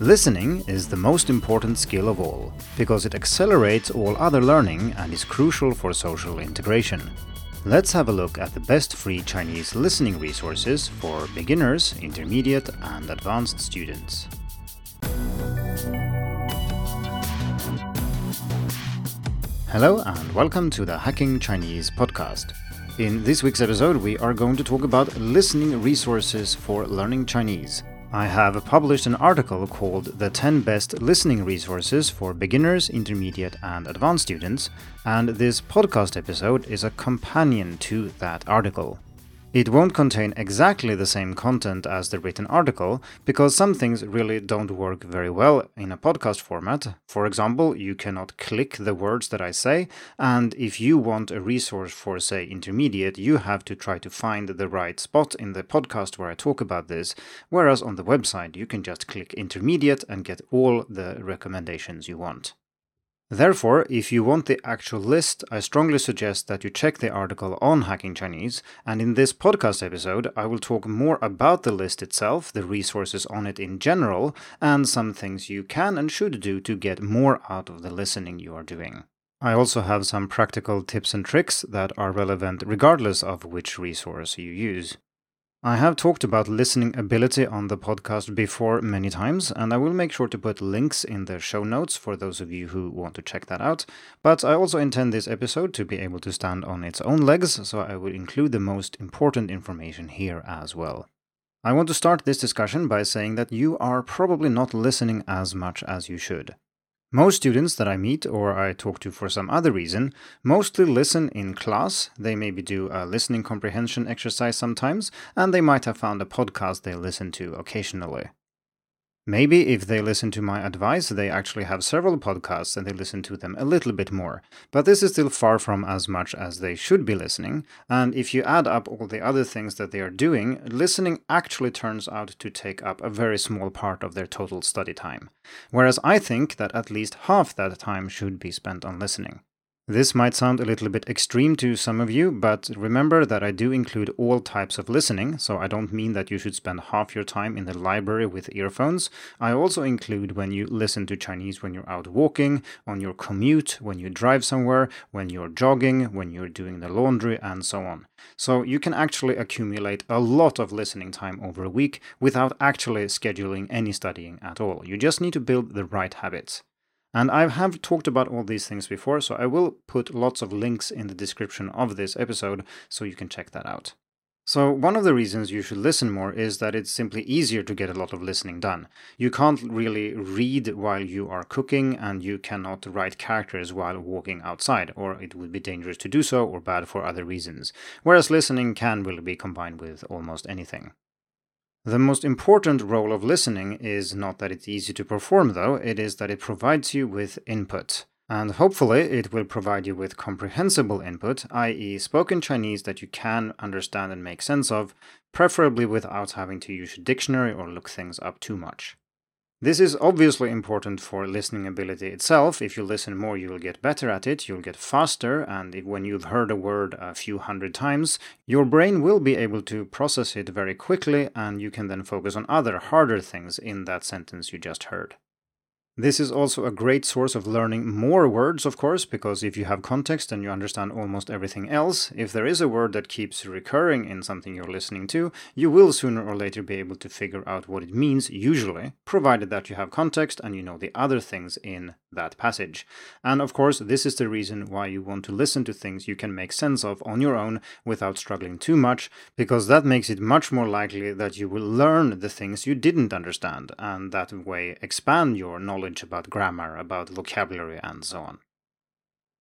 Listening is the most important skill of all, because it accelerates all other learning and is crucial for social integration. Let's have a look at the best free Chinese listening resources for beginners, intermediate, and advanced students. Hello, and welcome to the Hacking Chinese podcast. In this week's episode, we are going to talk about listening resources for learning Chinese. I have published an article called The 10 Best Listening Resources for Beginners, Intermediate, and Advanced Students, and this podcast episode is a companion to that article. It won't contain exactly the same content as the written article because some things really don't work very well in a podcast format. For example, you cannot click the words that I say, and if you want a resource for, say, intermediate, you have to try to find the right spot in the podcast where I talk about this, whereas on the website you can just click intermediate and get all the recommendations you want. Therefore, if you want the actual list, I strongly suggest that you check the article on Hacking Chinese, and in this podcast episode, I will talk more about the list itself, the resources on it in general, and some things you can and should do to get more out of the listening you are doing. I also have some practical tips and tricks that are relevant regardless of which resource you use. I have talked about listening ability on the podcast before many times, and I will make sure to put links in the show notes for those of you who want to check that out. But I also intend this episode to be able to stand on its own legs, so I will include the most important information here as well. I want to start this discussion by saying that you are probably not listening as much as you should. Most students that I meet or I talk to for some other reason mostly listen in class. They maybe do a listening comprehension exercise sometimes, and they might have found a podcast they listen to occasionally. Maybe if they listen to my advice, they actually have several podcasts and they listen to them a little bit more. But this is still far from as much as they should be listening. And if you add up all the other things that they are doing, listening actually turns out to take up a very small part of their total study time. Whereas I think that at least half that time should be spent on listening. This might sound a little bit extreme to some of you, but remember that I do include all types of listening, so I don't mean that you should spend half your time in the library with earphones. I also include when you listen to Chinese when you're out walking, on your commute, when you drive somewhere, when you're jogging, when you're doing the laundry, and so on. So you can actually accumulate a lot of listening time over a week without actually scheduling any studying at all. You just need to build the right habits. And I have talked about all these things before, so I will put lots of links in the description of this episode so you can check that out. So, one of the reasons you should listen more is that it's simply easier to get a lot of listening done. You can't really read while you are cooking, and you cannot write characters while walking outside, or it would be dangerous to do so or bad for other reasons. Whereas listening can really be combined with almost anything. The most important role of listening is not that it's easy to perform, though, it is that it provides you with input. And hopefully, it will provide you with comprehensible input, i.e., spoken Chinese that you can understand and make sense of, preferably without having to use a dictionary or look things up too much. This is obviously important for listening ability itself. If you listen more, you will get better at it, you'll get faster, and if, when you've heard a word a few hundred times, your brain will be able to process it very quickly, and you can then focus on other harder things in that sentence you just heard. This is also a great source of learning more words, of course, because if you have context and you understand almost everything else, if there is a word that keeps recurring in something you're listening to, you will sooner or later be able to figure out what it means, usually, provided that you have context and you know the other things in that passage. And of course, this is the reason why you want to listen to things you can make sense of on your own without struggling too much, because that makes it much more likely that you will learn the things you didn't understand, and that way expand your knowledge knowledge about grammar, about vocabulary, and so on.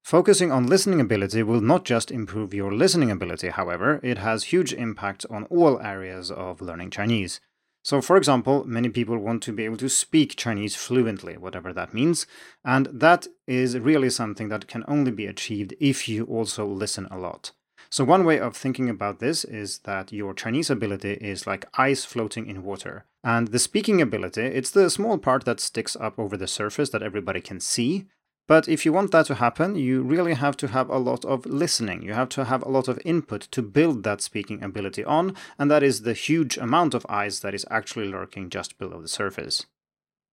Focusing on listening ability will not just improve your listening ability, however, it has huge impact on all areas of learning Chinese. So, for example, many people want to be able to speak Chinese fluently, whatever that means, and that is really something that can only be achieved if you also listen a lot. So, one way of thinking about this is that your Chinese ability is like ice floating in water. And the speaking ability, it's the small part that sticks up over the surface that everybody can see. But if you want that to happen, you really have to have a lot of listening. You have to have a lot of input to build that speaking ability on, and that is the huge amount of ice that is actually lurking just below the surface.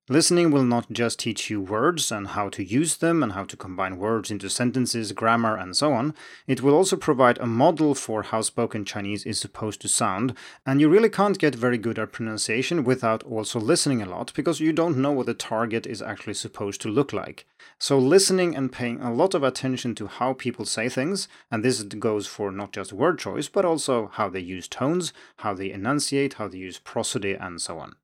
Listening will not just teach you words and how to use them and how to combine words into sentences, grammar, and so on. It will also provide a model for how spoken Chinese is supposed to sound, and you really can't get very good at pronunciation without also listening a lot because you don't know what the target is actually supposed to look like. So, listening and paying a lot of attention to how people say things, and this goes for not just word choice, but also how they use tones, how they enunciate, how they use prosody, and so on.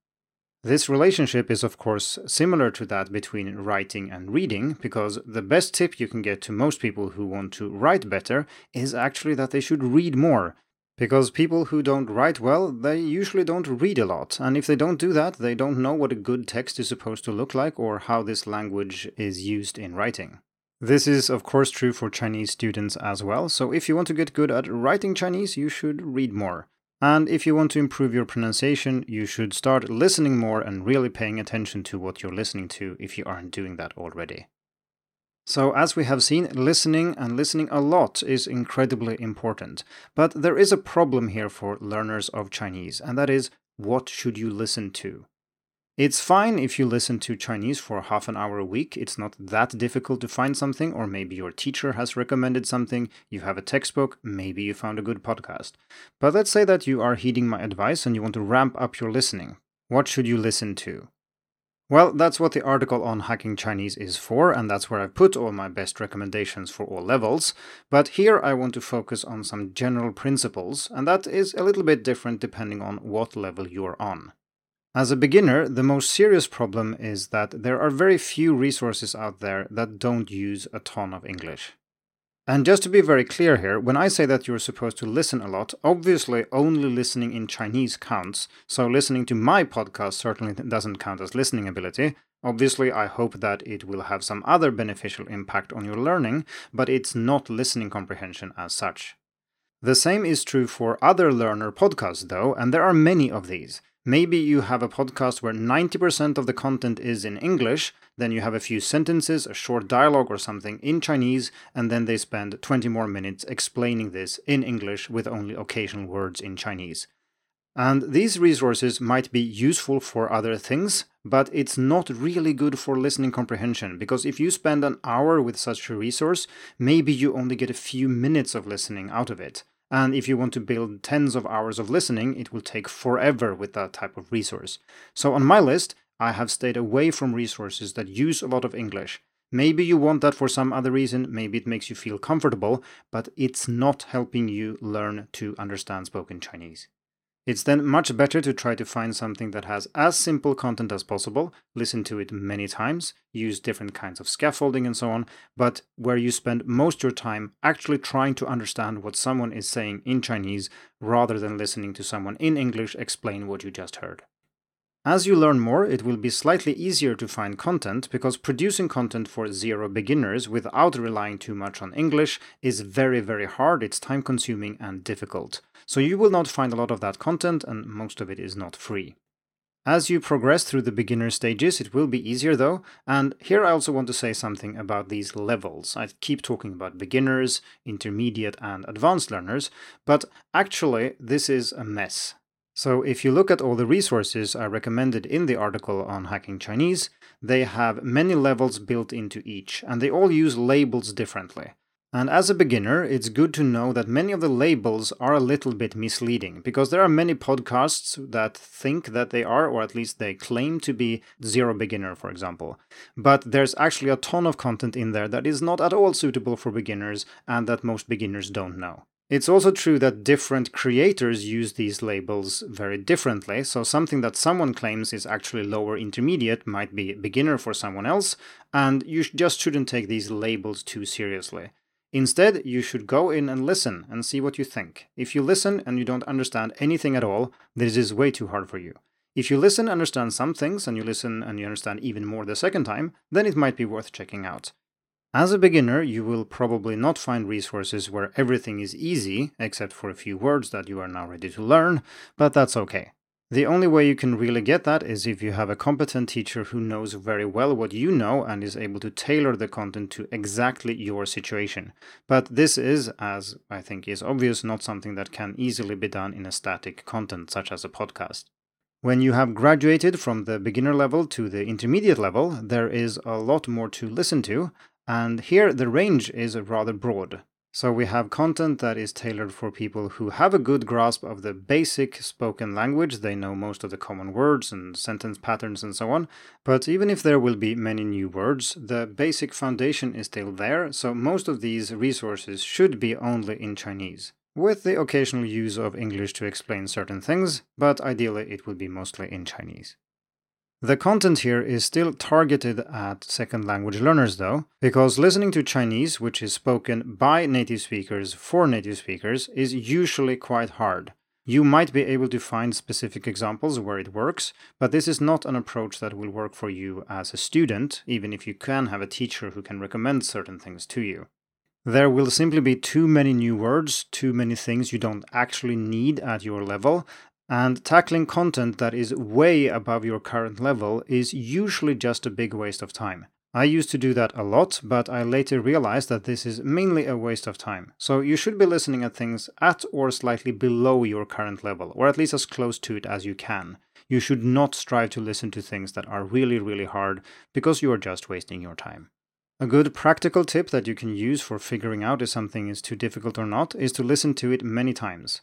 This relationship is, of course, similar to that between writing and reading, because the best tip you can get to most people who want to write better is actually that they should read more. Because people who don't write well, they usually don't read a lot, and if they don't do that, they don't know what a good text is supposed to look like or how this language is used in writing. This is, of course, true for Chinese students as well, so if you want to get good at writing Chinese, you should read more. And if you want to improve your pronunciation, you should start listening more and really paying attention to what you're listening to if you aren't doing that already. So, as we have seen, listening and listening a lot is incredibly important. But there is a problem here for learners of Chinese, and that is what should you listen to? It's fine if you listen to Chinese for half an hour a week. It's not that difficult to find something, or maybe your teacher has recommended something, you have a textbook, maybe you found a good podcast. But let's say that you are heeding my advice and you want to ramp up your listening. What should you listen to? Well, that's what the article on hacking Chinese is for, and that's where I've put all my best recommendations for all levels. But here I want to focus on some general principles, and that is a little bit different depending on what level you're on. As a beginner, the most serious problem is that there are very few resources out there that don't use a ton of English. And just to be very clear here, when I say that you're supposed to listen a lot, obviously only listening in Chinese counts, so listening to my podcast certainly doesn't count as listening ability. Obviously, I hope that it will have some other beneficial impact on your learning, but it's not listening comprehension as such. The same is true for other learner podcasts, though, and there are many of these. Maybe you have a podcast where 90% of the content is in English, then you have a few sentences, a short dialogue or something in Chinese, and then they spend 20 more minutes explaining this in English with only occasional words in Chinese. And these resources might be useful for other things, but it's not really good for listening comprehension because if you spend an hour with such a resource, maybe you only get a few minutes of listening out of it. And if you want to build tens of hours of listening, it will take forever with that type of resource. So on my list, I have stayed away from resources that use a lot of English. Maybe you want that for some other reason, maybe it makes you feel comfortable, but it's not helping you learn to understand spoken Chinese. It's then much better to try to find something that has as simple content as possible, listen to it many times, use different kinds of scaffolding and so on, but where you spend most your time actually trying to understand what someone is saying in Chinese rather than listening to someone in English explain what you just heard. As you learn more, it will be slightly easier to find content because producing content for zero beginners without relying too much on English is very, very hard, it's time consuming and difficult. So you will not find a lot of that content, and most of it is not free. As you progress through the beginner stages, it will be easier though, and here I also want to say something about these levels. I keep talking about beginners, intermediate, and advanced learners, but actually, this is a mess. So, if you look at all the resources I recommended in the article on hacking Chinese, they have many levels built into each, and they all use labels differently. And as a beginner, it's good to know that many of the labels are a little bit misleading because there are many podcasts that think that they are, or at least they claim to be, zero beginner, for example. But there's actually a ton of content in there that is not at all suitable for beginners and that most beginners don't know. It's also true that different creators use these labels very differently, so something that someone claims is actually lower intermediate might be beginner for someone else, and you just shouldn't take these labels too seriously. Instead, you should go in and listen and see what you think. If you listen and you don't understand anything at all, this is way too hard for you. If you listen, understand some things, and you listen and you understand even more the second time, then it might be worth checking out. As a beginner, you will probably not find resources where everything is easy, except for a few words that you are now ready to learn, but that's okay. The only way you can really get that is if you have a competent teacher who knows very well what you know and is able to tailor the content to exactly your situation. But this is, as I think is obvious, not something that can easily be done in a static content such as a podcast. When you have graduated from the beginner level to the intermediate level, there is a lot more to listen to, and here the range is rather broad. So we have content that is tailored for people who have a good grasp of the basic spoken language. They know most of the common words and sentence patterns and so on. But even if there will be many new words, the basic foundation is still there. So most of these resources should be only in Chinese, with the occasional use of English to explain certain things, but ideally it would be mostly in Chinese. The content here is still targeted at second language learners, though, because listening to Chinese, which is spoken by native speakers for native speakers, is usually quite hard. You might be able to find specific examples where it works, but this is not an approach that will work for you as a student, even if you can have a teacher who can recommend certain things to you. There will simply be too many new words, too many things you don't actually need at your level, and tackling content that is way above your current level is usually just a big waste of time. I used to do that a lot, but I later realized that this is mainly a waste of time. So you should be listening at things at or slightly below your current level, or at least as close to it as you can. You should not strive to listen to things that are really, really hard, because you are just wasting your time. A good practical tip that you can use for figuring out if something is too difficult or not is to listen to it many times.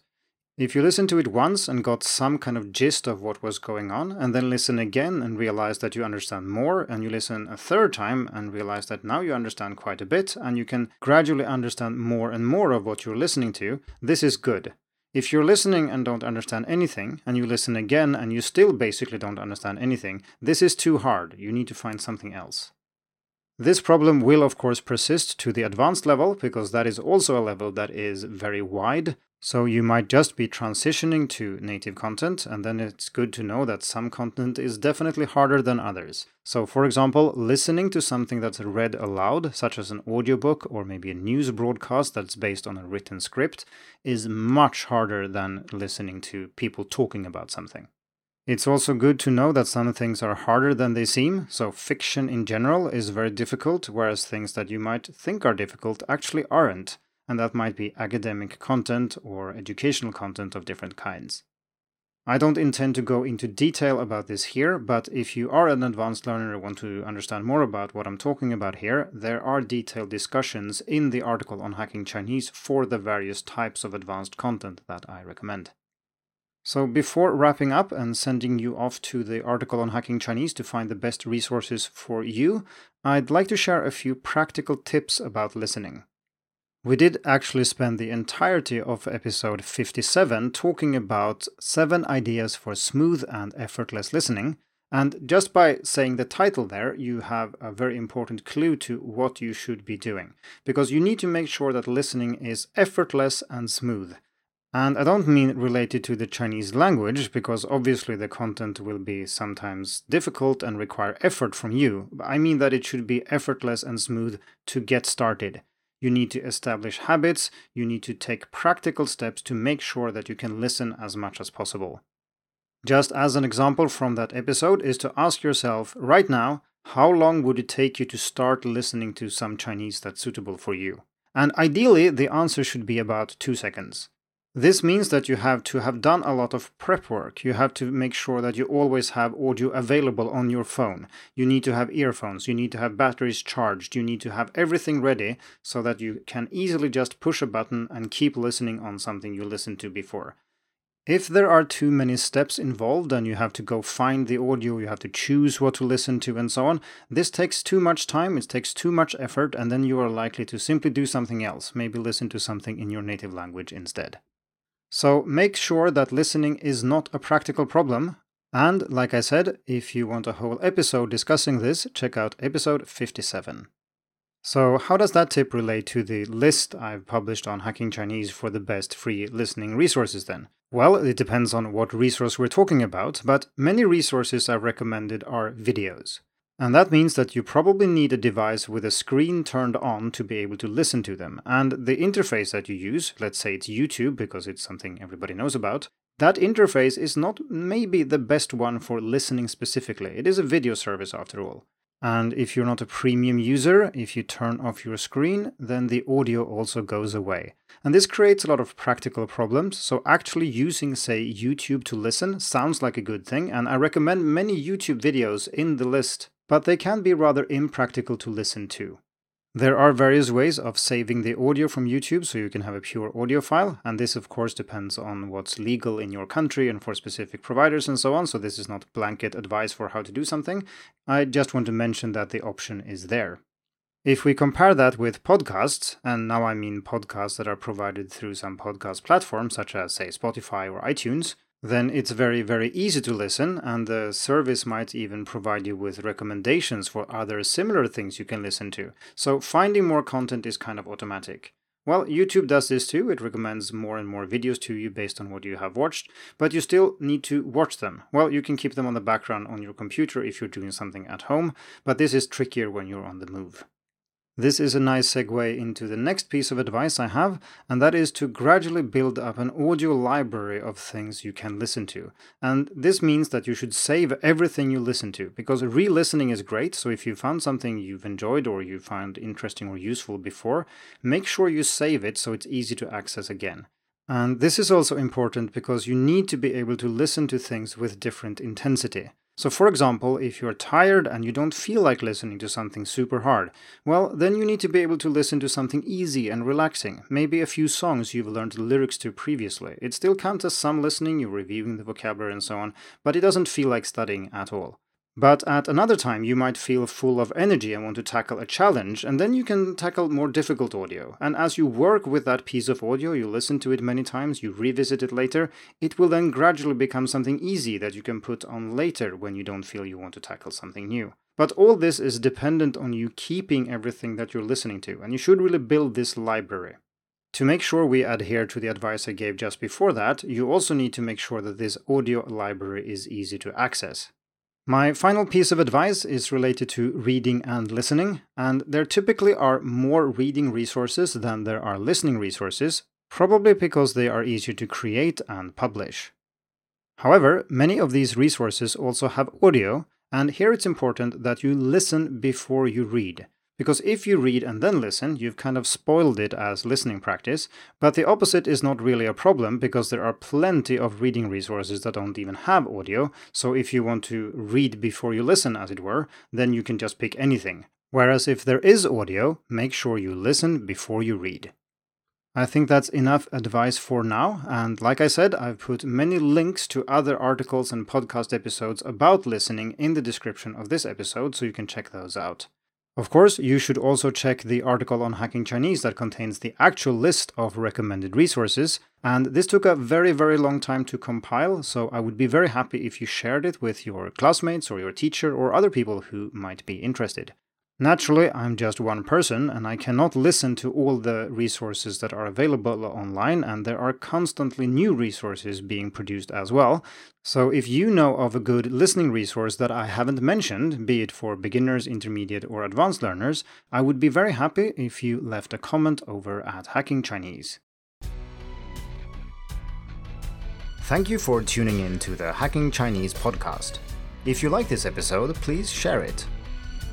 If you listen to it once and got some kind of gist of what was going on, and then listen again and realize that you understand more, and you listen a third time and realize that now you understand quite a bit, and you can gradually understand more and more of what you're listening to, this is good. If you're listening and don't understand anything, and you listen again and you still basically don't understand anything, this is too hard. You need to find something else. This problem will, of course, persist to the advanced level because that is also a level that is very wide. So you might just be transitioning to native content, and then it's good to know that some content is definitely harder than others. So, for example, listening to something that's read aloud, such as an audiobook or maybe a news broadcast that's based on a written script, is much harder than listening to people talking about something. It's also good to know that some things are harder than they seem, so fiction in general is very difficult, whereas things that you might think are difficult actually aren't and that might be academic content or educational content of different kinds. I don't intend to go into detail about this here, but if you are an advanced learner and want to understand more about what I'm talking about here, there are detailed discussions in the article on hacking Chinese for the various types of advanced content that I recommend. So, before wrapping up and sending you off to the article on hacking Chinese to find the best resources for you, I'd like to share a few practical tips about listening. We did actually spend the entirety of episode 57 talking about seven ideas for smooth and effortless listening. And just by saying the title there, you have a very important clue to what you should be doing. Because you need to make sure that listening is effortless and smooth. And I don't mean related to the Chinese language, because obviously the content will be sometimes difficult and require effort from you. I mean that it should be effortless and smooth to get started. You need to establish habits, you need to take practical steps to make sure that you can listen as much as possible. Just as an example from that episode is to ask yourself right now, how long would it take you to start listening to some Chinese that's suitable for you? And ideally, the answer should be about two seconds. This means that you have to have done a lot of prep work. You have to make sure that you always have audio available on your phone. You need to have earphones. You need to have batteries charged. You need to have everything ready so that you can easily just push a button and keep listening on something you listened to before. If there are too many steps involved and you have to go find the audio, you have to choose what to listen to, and so on, this takes too much time, it takes too much effort, and then you are likely to simply do something else, maybe listen to something in your native language instead. So make sure that listening is not a practical problem. And like I said, if you want a whole episode discussing this, check out episode 57. So, how does that tip relate to the list I've published on Hacking Chinese for the best free listening resources then? Well, it depends on what resource we're talking about, but many resources I've recommended are videos. And that means that you probably need a device with a screen turned on to be able to listen to them. And the interface that you use, let's say it's YouTube because it's something everybody knows about, that interface is not maybe the best one for listening specifically. It is a video service after all. And if you're not a premium user, if you turn off your screen, then the audio also goes away. And this creates a lot of practical problems. So, actually using, say, YouTube to listen sounds like a good thing, and I recommend many YouTube videos in the list, but they can be rather impractical to listen to. There are various ways of saving the audio from YouTube so you can have a pure audio file, and this of course depends on what's legal in your country and for specific providers and so on, so this is not blanket advice for how to do something. I just want to mention that the option is there. If we compare that with podcasts, and now I mean podcasts that are provided through some podcast platforms such as, say, Spotify or iTunes, then it's very, very easy to listen, and the service might even provide you with recommendations for other similar things you can listen to. So finding more content is kind of automatic. Well, YouTube does this too. It recommends more and more videos to you based on what you have watched, but you still need to watch them. Well, you can keep them on the background on your computer if you're doing something at home, but this is trickier when you're on the move. This is a nice segue into the next piece of advice I have, and that is to gradually build up an audio library of things you can listen to. And this means that you should save everything you listen to, because re listening is great. So if you found something you've enjoyed or you found interesting or useful before, make sure you save it so it's easy to access again. And this is also important because you need to be able to listen to things with different intensity. So, for example, if you're tired and you don't feel like listening to something super hard, well, then you need to be able to listen to something easy and relaxing, maybe a few songs you've learned the lyrics to previously. It still counts as some listening, you're reviewing the vocabulary and so on, but it doesn't feel like studying at all. But at another time, you might feel full of energy and want to tackle a challenge, and then you can tackle more difficult audio. And as you work with that piece of audio, you listen to it many times, you revisit it later, it will then gradually become something easy that you can put on later when you don't feel you want to tackle something new. But all this is dependent on you keeping everything that you're listening to, and you should really build this library. To make sure we adhere to the advice I gave just before that, you also need to make sure that this audio library is easy to access. My final piece of advice is related to reading and listening, and there typically are more reading resources than there are listening resources, probably because they are easier to create and publish. However, many of these resources also have audio, and here it's important that you listen before you read. Because if you read and then listen, you've kind of spoiled it as listening practice. But the opposite is not really a problem because there are plenty of reading resources that don't even have audio. So if you want to read before you listen, as it were, then you can just pick anything. Whereas if there is audio, make sure you listen before you read. I think that's enough advice for now. And like I said, I've put many links to other articles and podcast episodes about listening in the description of this episode, so you can check those out. Of course, you should also check the article on Hacking Chinese that contains the actual list of recommended resources. And this took a very, very long time to compile, so I would be very happy if you shared it with your classmates or your teacher or other people who might be interested. Naturally, I'm just one person and I cannot listen to all the resources that are available online, and there are constantly new resources being produced as well. So, if you know of a good listening resource that I haven't mentioned, be it for beginners, intermediate, or advanced learners, I would be very happy if you left a comment over at Hacking Chinese. Thank you for tuning in to the Hacking Chinese podcast. If you like this episode, please share it.